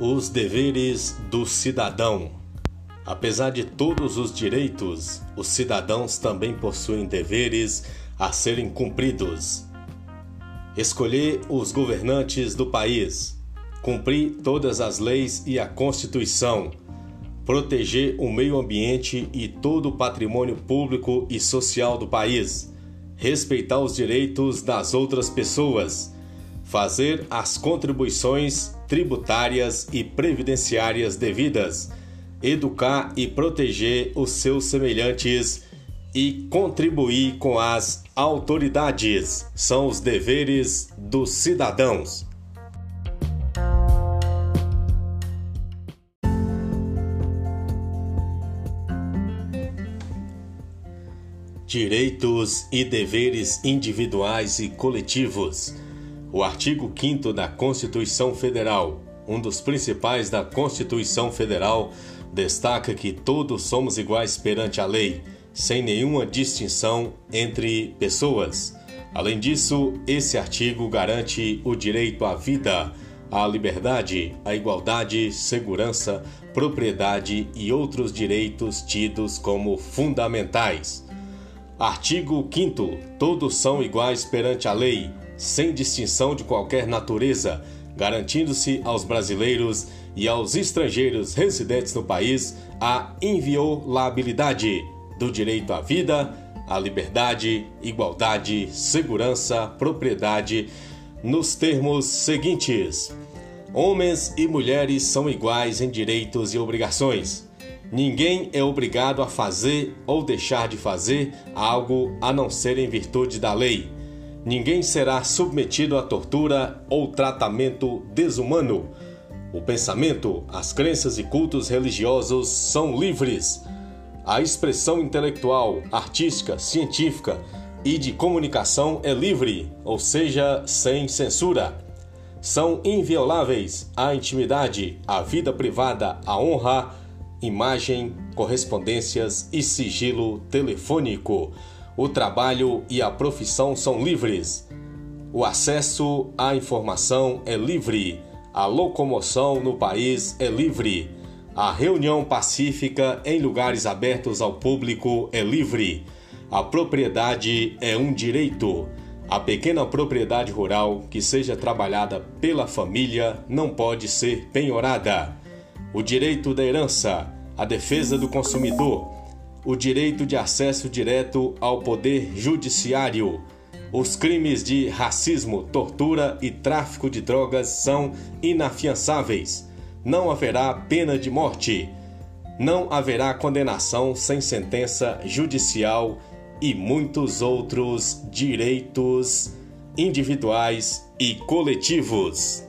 Os deveres do cidadão. Apesar de todos os direitos, os cidadãos também possuem deveres a serem cumpridos. Escolher os governantes do país, cumprir todas as leis e a Constituição, proteger o meio ambiente e todo o patrimônio público e social do país, respeitar os direitos das outras pessoas fazer as contribuições tributárias e previdenciárias devidas, educar e proteger os seus semelhantes e contribuir com as autoridades. São os deveres dos cidadãos. Direitos e deveres individuais e coletivos. O artigo 5 da Constituição Federal, um dos principais da Constituição Federal, destaca que todos somos iguais perante a lei, sem nenhuma distinção entre pessoas. Além disso, esse artigo garante o direito à vida, à liberdade, à igualdade, segurança, propriedade e outros direitos tidos como fundamentais. Artigo 5 Todos são iguais perante a lei, sem distinção de qualquer natureza, garantindo-se aos brasileiros e aos estrangeiros residentes no país a inviolabilidade do direito à vida, à liberdade, igualdade, segurança, propriedade, nos termos seguintes: Homens e mulheres são iguais em direitos e obrigações. Ninguém é obrigado a fazer ou deixar de fazer algo a não ser em virtude da lei Ninguém será submetido a tortura ou tratamento desumano. O pensamento, as crenças e cultos religiosos são livres. A expressão intelectual, artística, científica e de comunicação é livre, ou seja, sem censura. São invioláveis a intimidade, a vida privada, a honra, imagem, correspondências e sigilo telefônico. O trabalho e a profissão são livres. O acesso à informação é livre. A locomoção no país é livre. A reunião pacífica em lugares abertos ao público é livre. A propriedade é um direito. A pequena propriedade rural que seja trabalhada pela família não pode ser penhorada. O direito da herança, a defesa do consumidor, o direito de acesso direto ao poder judiciário. Os crimes de racismo, tortura e tráfico de drogas são inafiançáveis. Não haverá pena de morte. Não haverá condenação sem sentença judicial e muitos outros direitos individuais e coletivos.